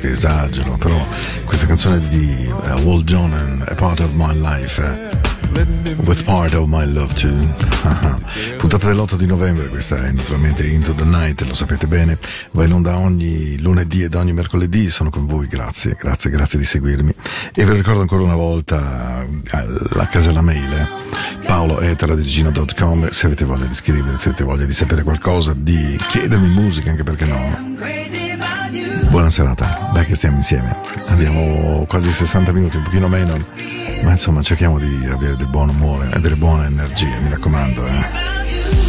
che esagero, però questa canzone di uh, Walt Jonan, A Part of My Life, uh, With Part of My Love Too. Puntata dell'8 di novembre, questa è naturalmente Into the Night, lo sapete bene, va in onda ogni lunedì ed ogni mercoledì, sono con voi, grazie, grazie, grazie di seguirmi. E vi ricordo ancora una volta eh, la casella mail. Eh paoloeteradigino.com se avete voglia di scrivere, se avete voglia di sapere qualcosa, di chiedermi musica anche perché no Buona serata, dai che stiamo insieme. Abbiamo quasi 60 minuti, un pochino meno, ma insomma cerchiamo di avere del buon umore e delle buone energie, mi raccomando. Eh.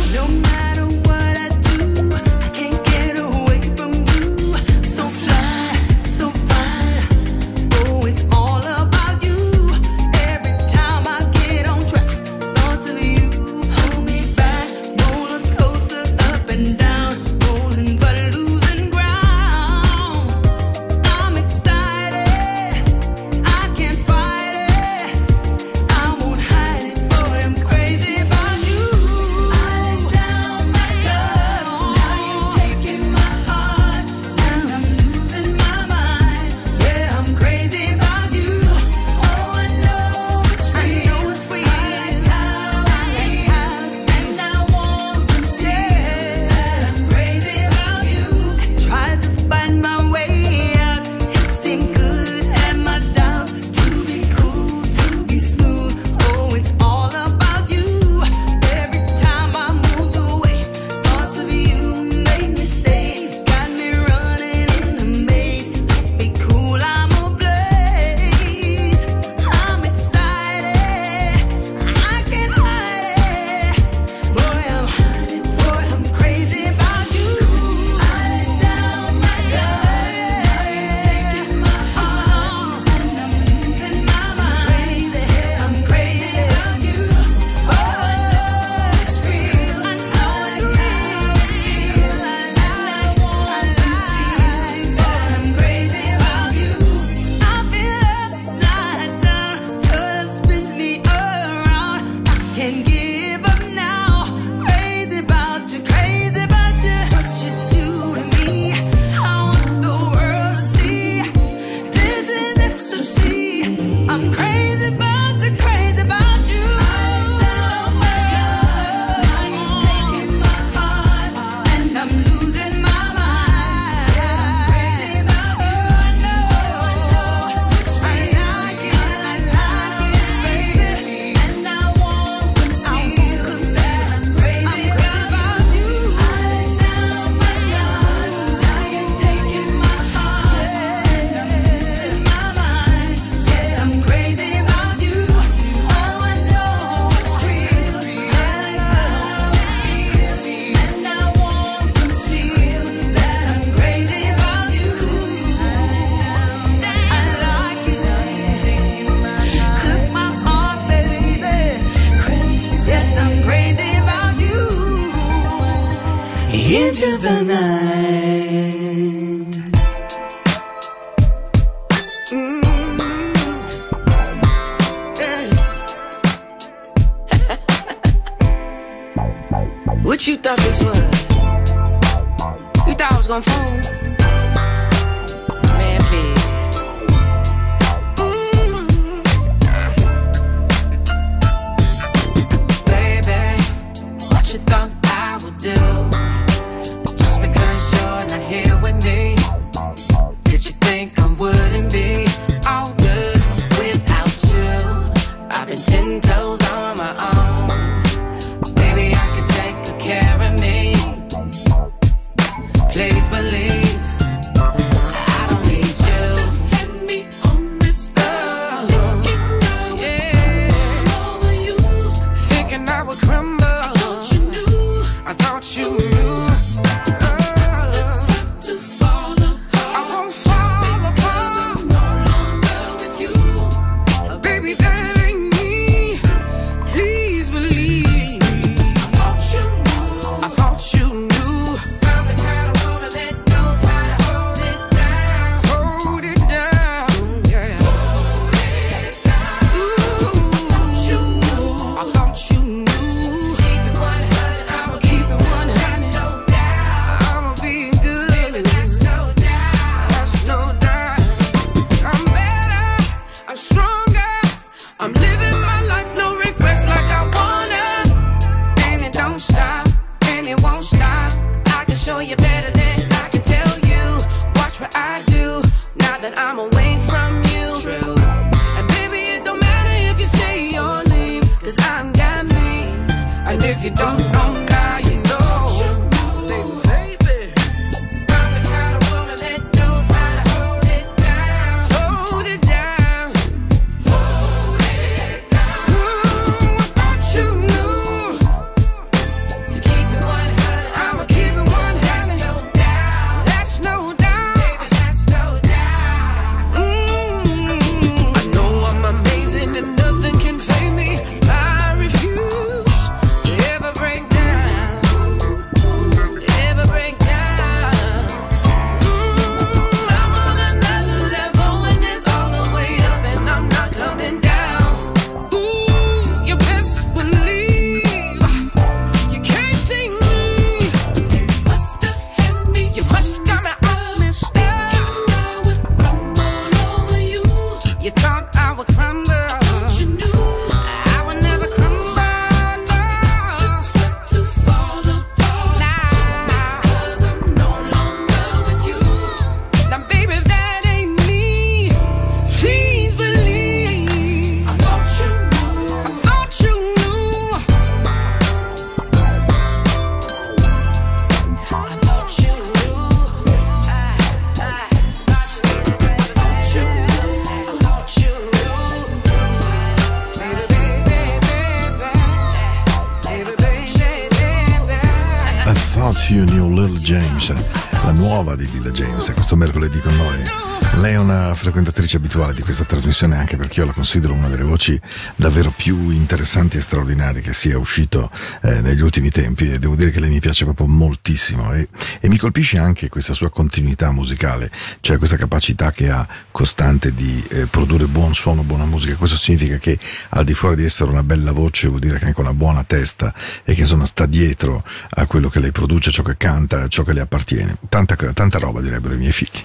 Nuova di Lil James, questo mercoledì con noi. Lei è una frequentatrice abituale di questa trasmissione anche perché io la considero una delle voci davvero più interessanti e straordinarie che sia uscito eh, negli ultimi tempi e devo dire che lei mi piace proprio moltissimo e, e mi colpisce anche questa sua continuità musicale, cioè questa capacità che ha costante di eh, produrre buon suono, buona musica. Questo significa che al di fuori di essere una bella voce vuol dire che ha anche una buona testa e che insomma sta dietro a quello che lei produce, ciò che canta, ciò che le appartiene. Tanta, tanta roba direbbero i miei figli.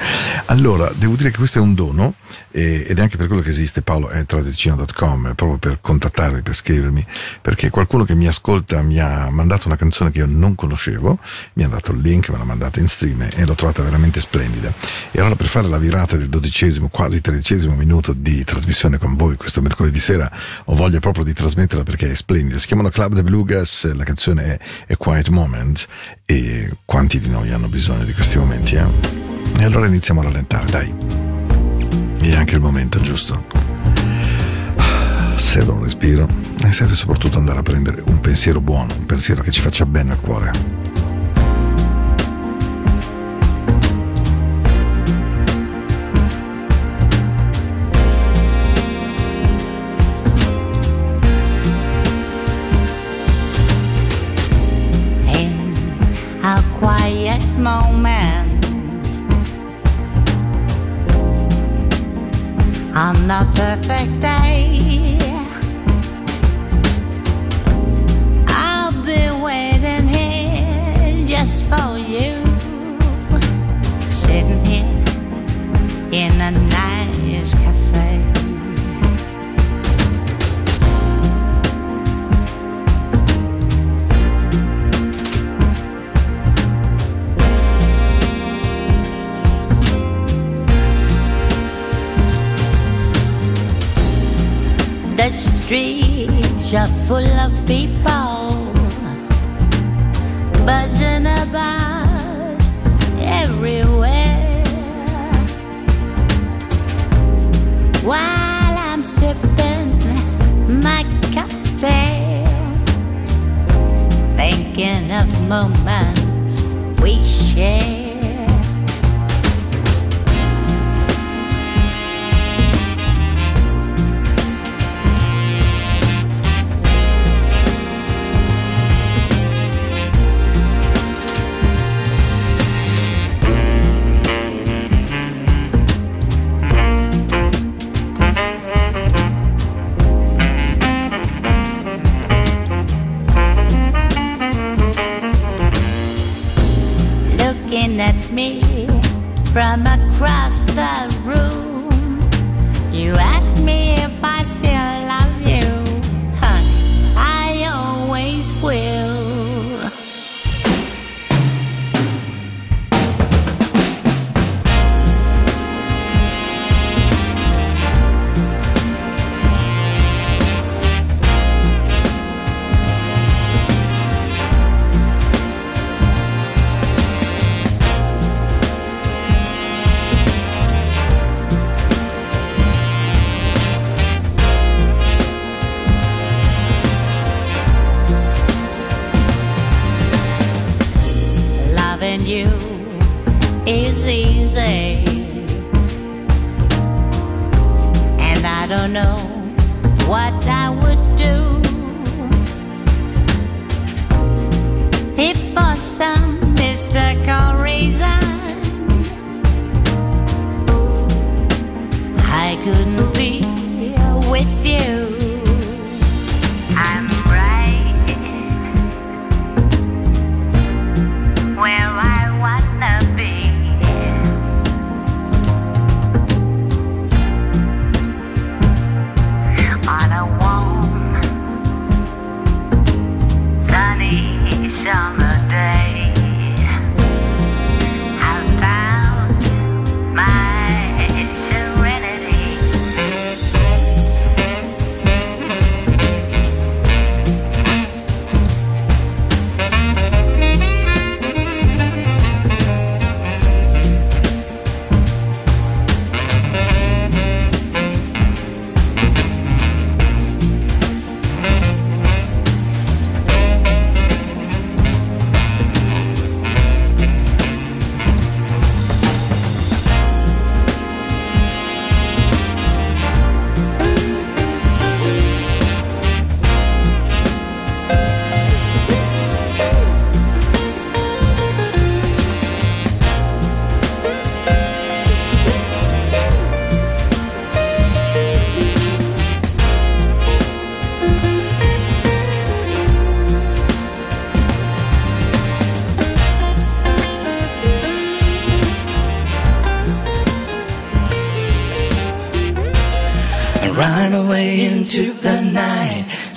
allora, devo dire che questo è un dono eh, ed è anche per quello che esiste paolo.tradicino.com proprio per contattarmi, per scrivermi, perché qualcuno che mi ascolta mi ha mandato una canzone che io non conoscevo, mi ha dato il link, me l'ha mandata in stream e l'ho trovata veramente splendida. E allora per fare la virata del dodicesimo, quasi tredicesimo minuto di trasmissione con voi questo mercoledì sera, ho voglia proprio di trasmetterla perché è splendida. Si chiamano Club de Bluegas, la canzone è A Quiet Moment e quanti di noi hanno bisogno di questi momenti, eh? E allora iniziamo a rallentare, dai. E anche il momento giusto. Serve un respiro e serve soprattutto andare a prendere un pensiero buono, un pensiero che ci faccia bene al cuore. moment perfecta. full of people.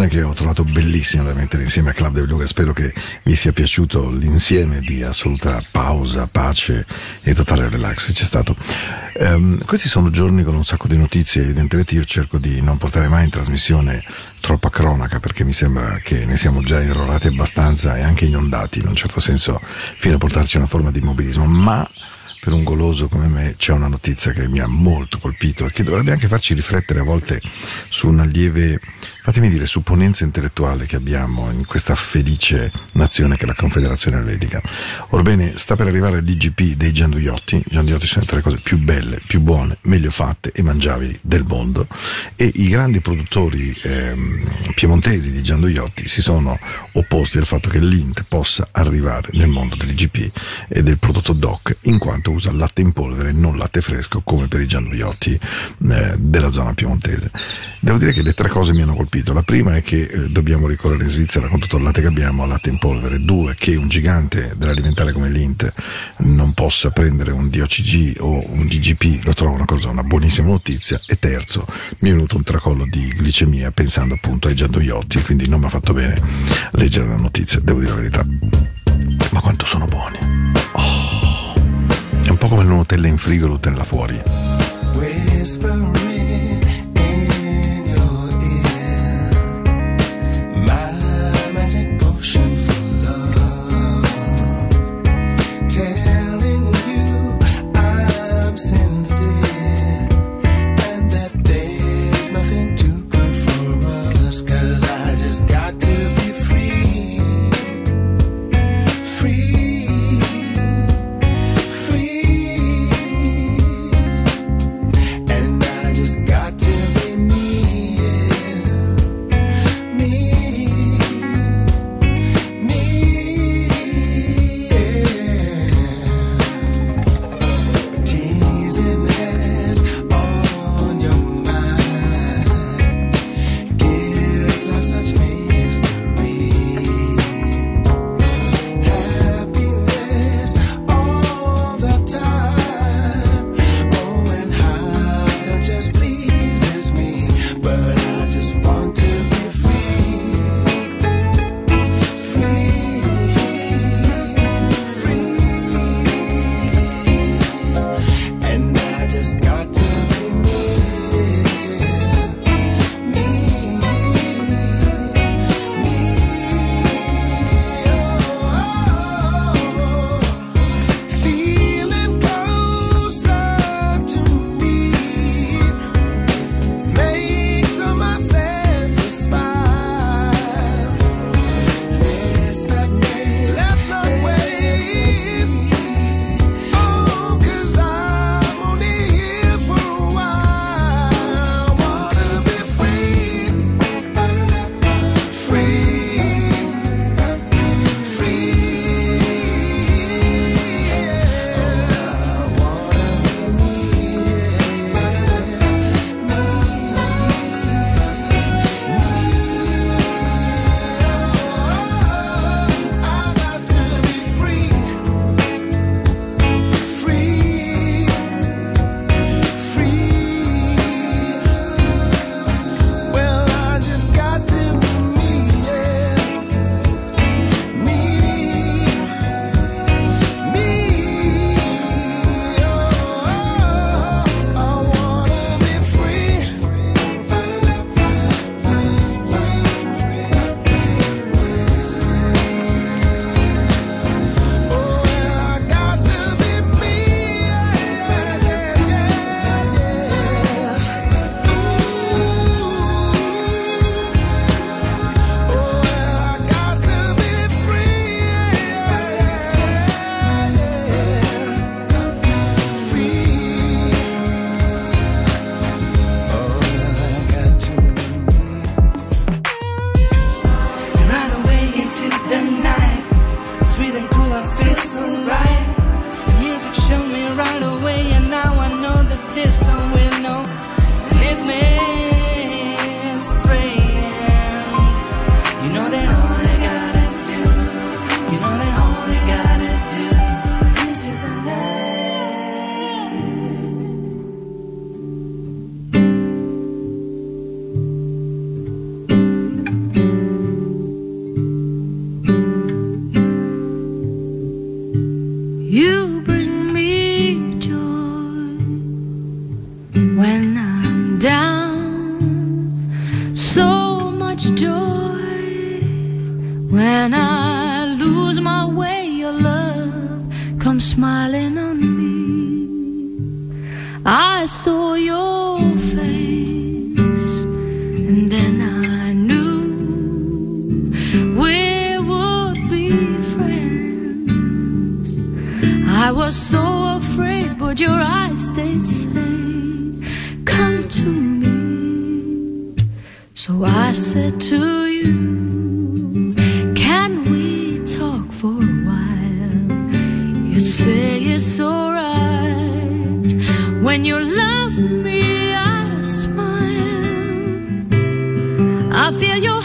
Canzone che ho trovato bellissima da mettere insieme a Club de Beluga. Spero che vi sia piaciuto l'insieme di assoluta pausa, pace e totale relax c'è stato. Ehm, questi sono giorni con un sacco di notizie, evidentemente io cerco di non portare mai in trasmissione troppa cronaca perché mi sembra che ne siamo già irrorati abbastanza e anche inondati in un certo senso fino a portarci una forma di immobilismo, ma per un goloso come me c'è una notizia che mi ha molto colpito e che dovrebbe anche farci riflettere a volte su una lieve, fatemi dire, supponenza intellettuale che abbiamo in questa felice nazione che è la Confederazione Elvetica. Orbene, sta per arrivare l'IGP dei gianduiotti, gianduiotti sono le tre cose più belle, più buone, meglio fatte e mangiabili del mondo e i grandi produttori ehm, piemontesi di gianduiotti si sono opposti al fatto che l'Int possa arrivare nel mondo dell'IGP e del prodotto DOC in quanto usa latte in polvere e non latte fresco come per i gianduiotti eh, della zona piemontese. Devo dire che le tre cose mi hanno colpito. La prima è che eh, dobbiamo ricorrere in Svizzera con tutto il latte che abbiamo latte in polvere. Due, che un gigante dell'alimentare come l'Int non possa prendere un DOCG o un GGP, lo trovo una cosa, una buonissima notizia. E terzo, mi è venuto un tracollo di glicemia pensando appunto ai gianduiotti, quindi non mi ha fatto bene leggere la notizia, devo dire la verità. Ma quanto sono buoni! Oh, è un po' come il Nutella in frigo e Nutella fuori. Whispering to me. So I said to you, Can we talk for a while? You'd say it's alright. When you love me, I smile. I feel your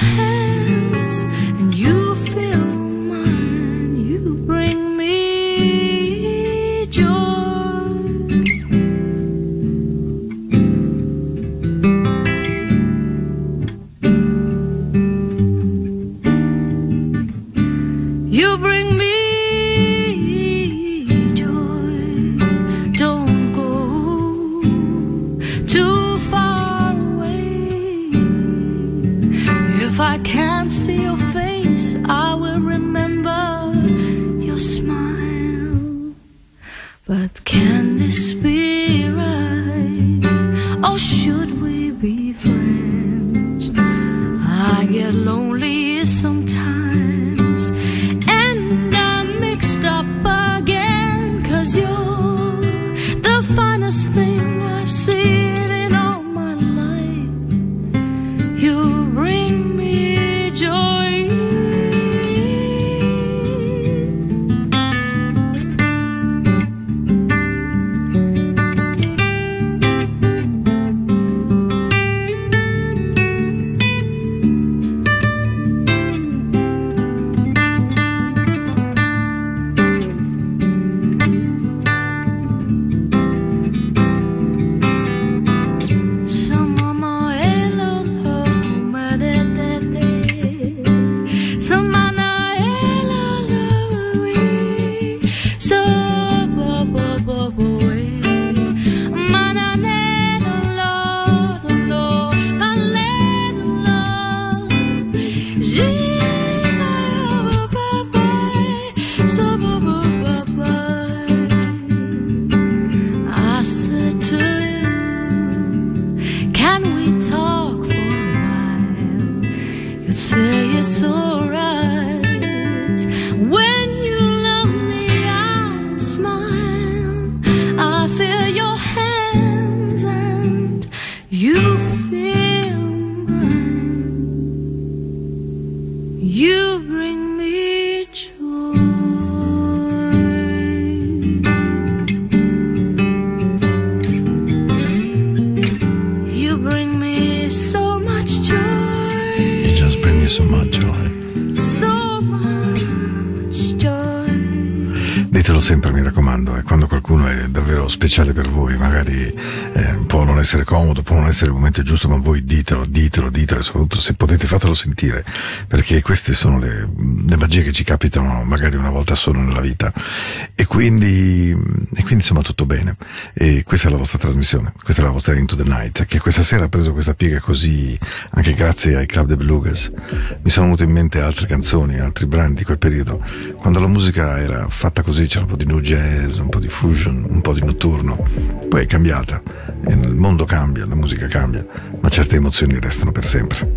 essere il momento giusto, ma voi ditelo, ditelo, ditelo, soprattutto se potete fatelo sentire, perché queste sono le, le magie che ci capitano magari una volta solo nella vita. E quindi, e quindi insomma tutto bene. E questa è la vostra trasmissione, questa è la vostra Into the Night, che questa sera ha preso questa piega così, anche grazie ai Club de Blues. Mi sono venute in mente altre canzoni, altri brani di quel periodo, quando la musica era fatta così, c'era un po' di new jazz, un po' di fusion, un po' di notturno, poi è cambiata, il mondo cambia, la musica cambia, ma certe emozioni restano per sempre.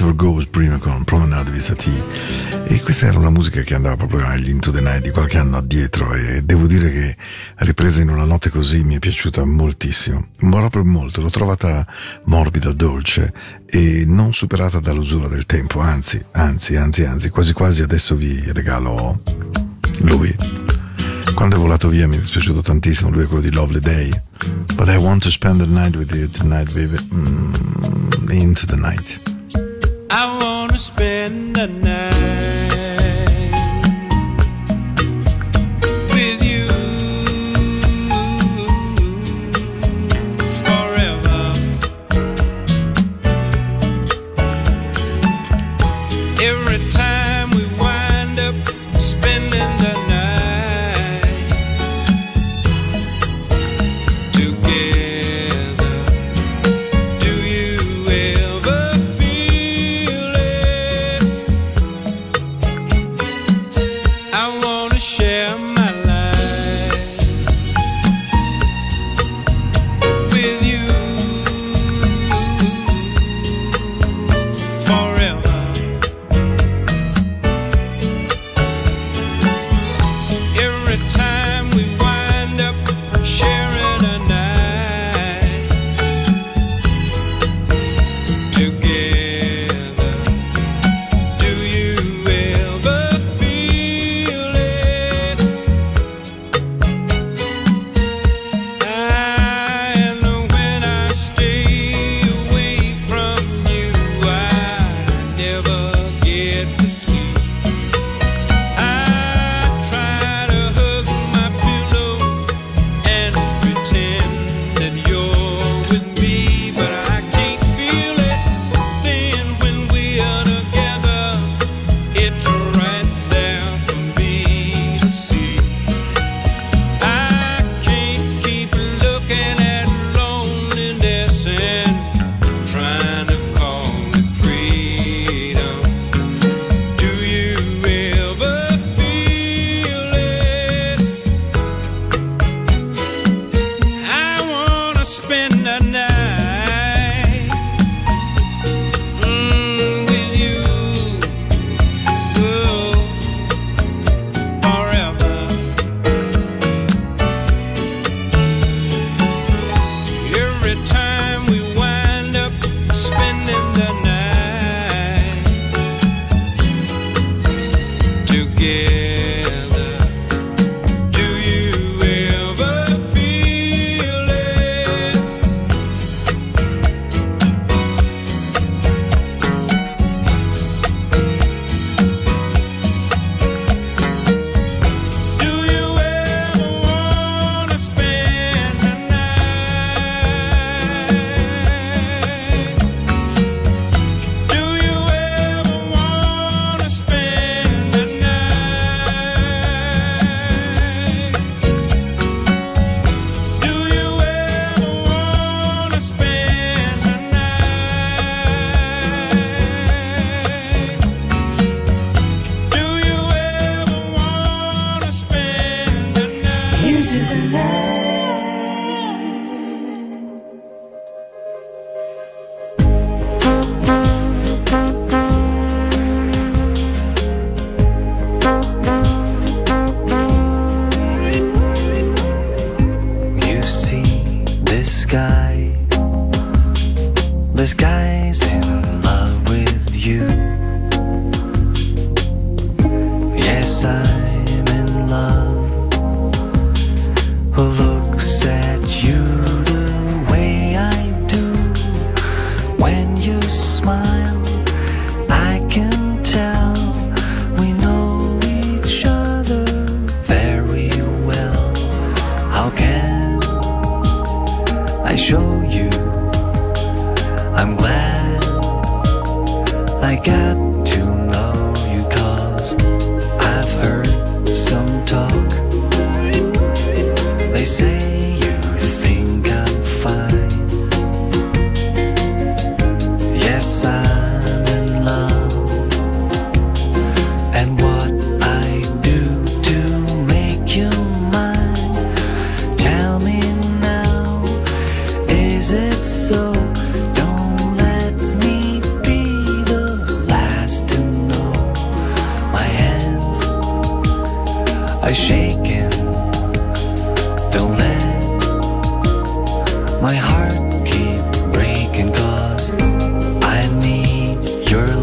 Christopher Goes Prima con Promenade Visati e questa era una musica che andava proprio agli Into the Night di qualche anno addietro e devo dire che ripresa in una notte così mi è piaciuta moltissimo. Ma proprio molto, l'ho trovata morbida, dolce e non superata dall'usura del tempo. Anzi, anzi, anzi, anzi quasi quasi adesso vi regalo lui. Quando è volato via mi è dispiaciuto tantissimo lui è quello di Lovely Day. But I want to spend the night with you tonight baby. Mm, into the night. gonna spend the night.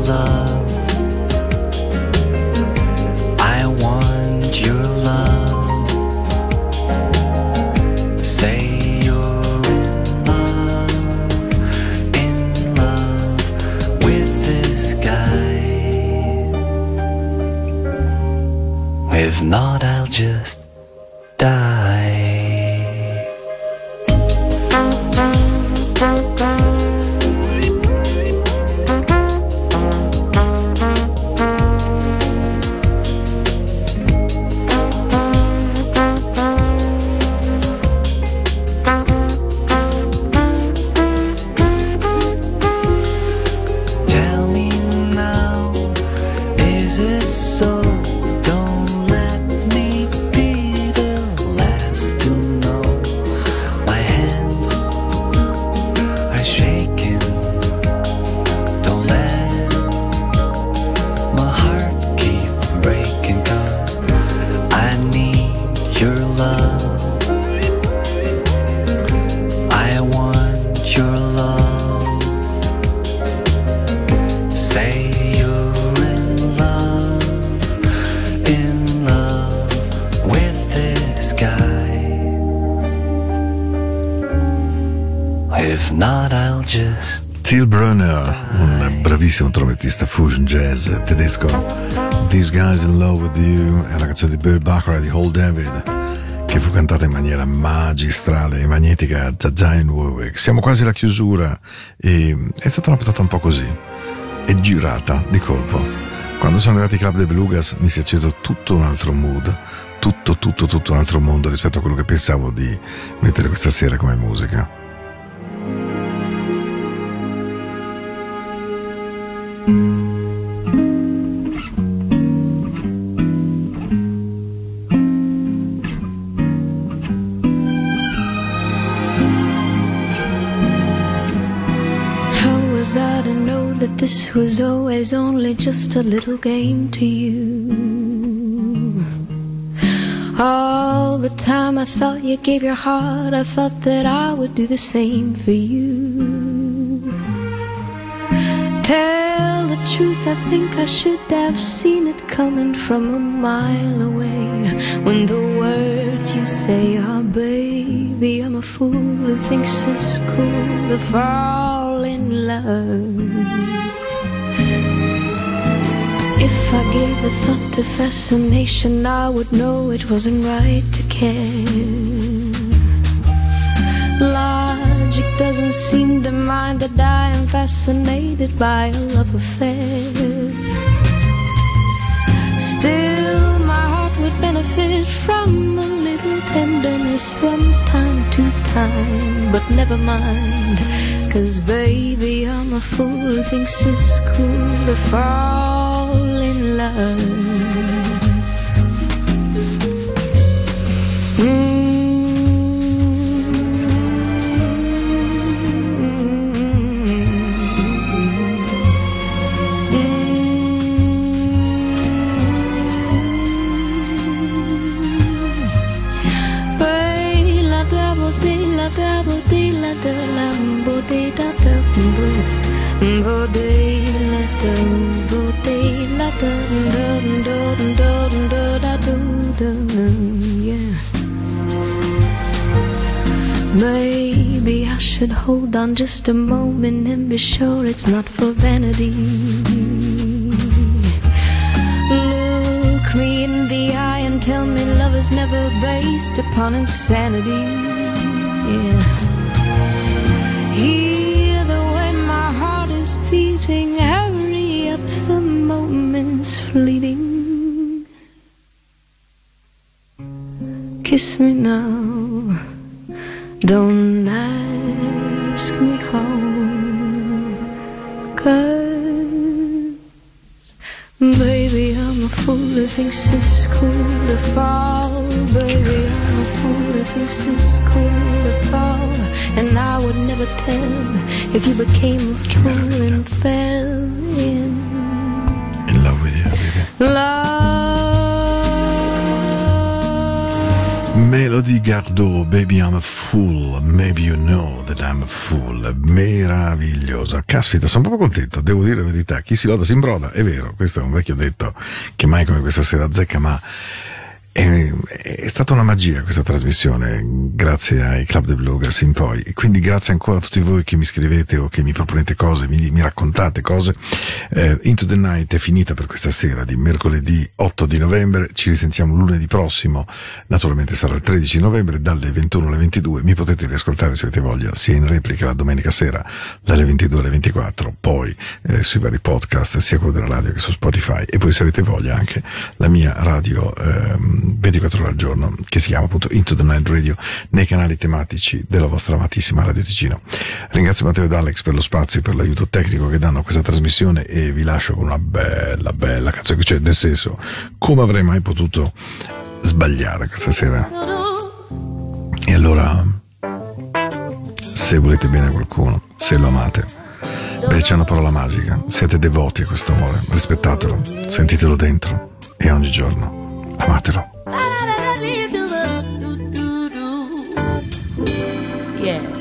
love. Love with You è una canzone di Bill Baccarat di Hall David che fu cantata in maniera magistrale e magnetica da Diane Warwick. Siamo quasi alla chiusura e è stata una puntata un po' così. È girata di colpo. Quando sono arrivati i Club de Belugas mi si è acceso tutto un altro mood, tutto, tutto, tutto un altro mondo rispetto a quello che pensavo di mettere questa sera come musica. How always only just a little game to you? All the time I thought you gave your heart, I thought that I would do the same for you. Tell the truth, I think I should have seen it coming from a mile away. When the words you say are, baby, I'm a fool who thinks it's cool to fall in love. If I gave a thought to fascination, I would know it wasn't right to care. Logic doesn't seem to mind that I am fascinated by a love affair. Still, my heart would benefit from a little tenderness from time to time. But never mind, cause baby, I'm a fool who thinks it's cool to fall love. da bo de la Maybe I should hold on just a moment and be sure it's not for vanity. Look me in the eye and tell me love is never based upon insanity. Yeah. Kiss me now, don't ask me how. Cause Baby, I'm a fool who thinks it's cool to fall. Baby, I'm a fool who thinks it's cool to fall. And I would never tell if you became a fool and fell in In love with you, baby. love. Melody Gardot, Baby I'm a Fool, Maybe You Know That I'm a Fool, meravigliosa. Caspita, sono proprio contento, devo dire la verità. Chi si loda si imbroda, è vero, questo è un vecchio detto che mai come questa sera azzecca, ma è, è stata una magia questa trasmissione, grazie ai Club de Bluegrass in poi. Quindi grazie ancora a tutti voi che mi scrivete o che mi proponete cose, mi, mi raccontate cose. Eh, Into the Night è finita per questa sera di mercoledì 8 di novembre. Ci risentiamo lunedì prossimo. Naturalmente sarà il 13 novembre dalle 21 alle 22. Mi potete riascoltare se avete voglia, sia in replica la domenica sera dalle 22 alle 24, poi eh, sui vari podcast, sia quello della radio che su Spotify. E poi se avete voglia anche la mia radio ehm, 24 ore al giorno, che si chiama appunto Into the Night Radio, nei canali tematici della vostra amatissima Radio Ticino. Ringrazio Matteo ed Alex per lo spazio e per l'aiuto tecnico che danno a questa trasmissione e vi lascio con una bella, bella canzone, cioè nel senso, come avrei mai potuto sbagliare questa sera? E allora, se volete bene a qualcuno, se lo amate, beh c'è una parola magica, siete devoti a questo amore, rispettatelo, sentitelo dentro e ogni giorno amatelo. Pierre.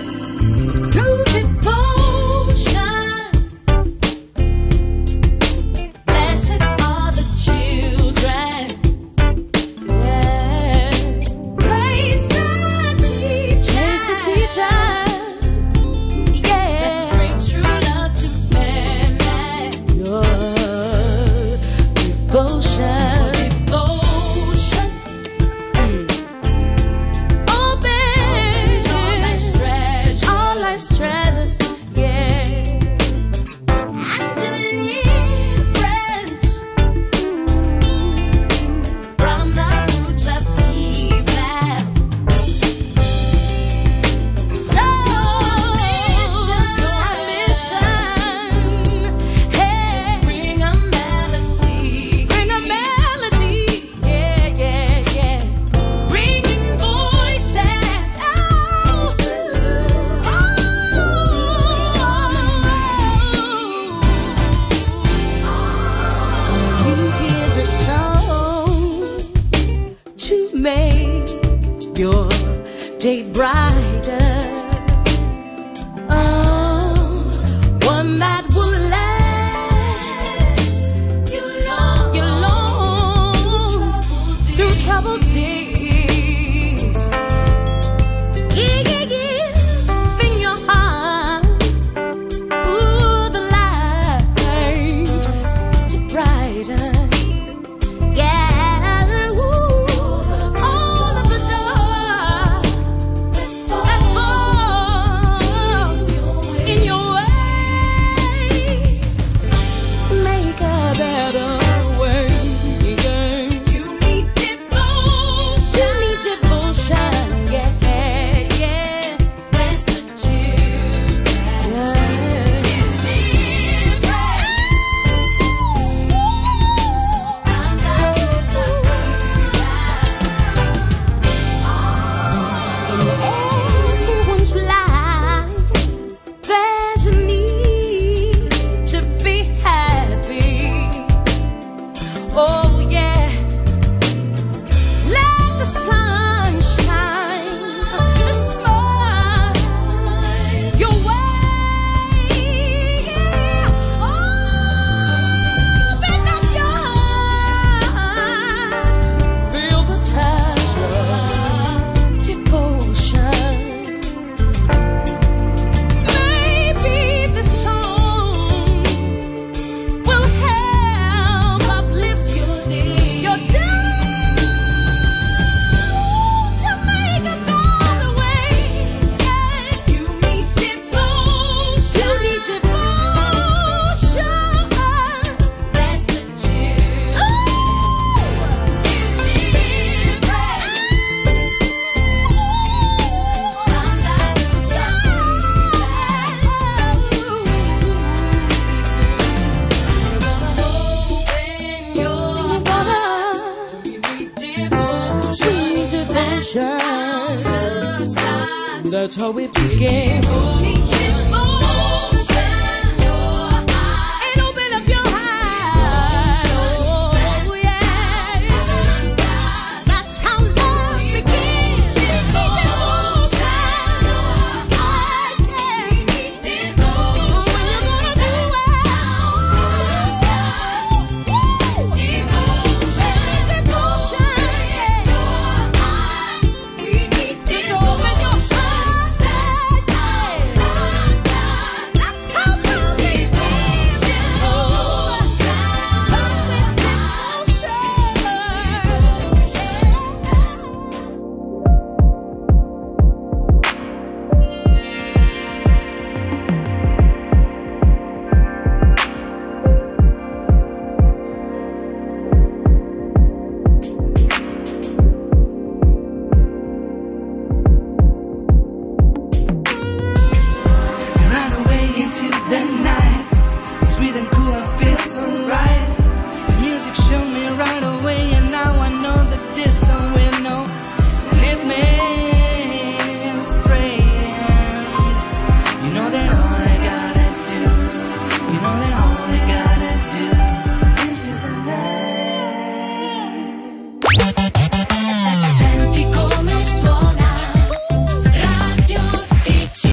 How we begin.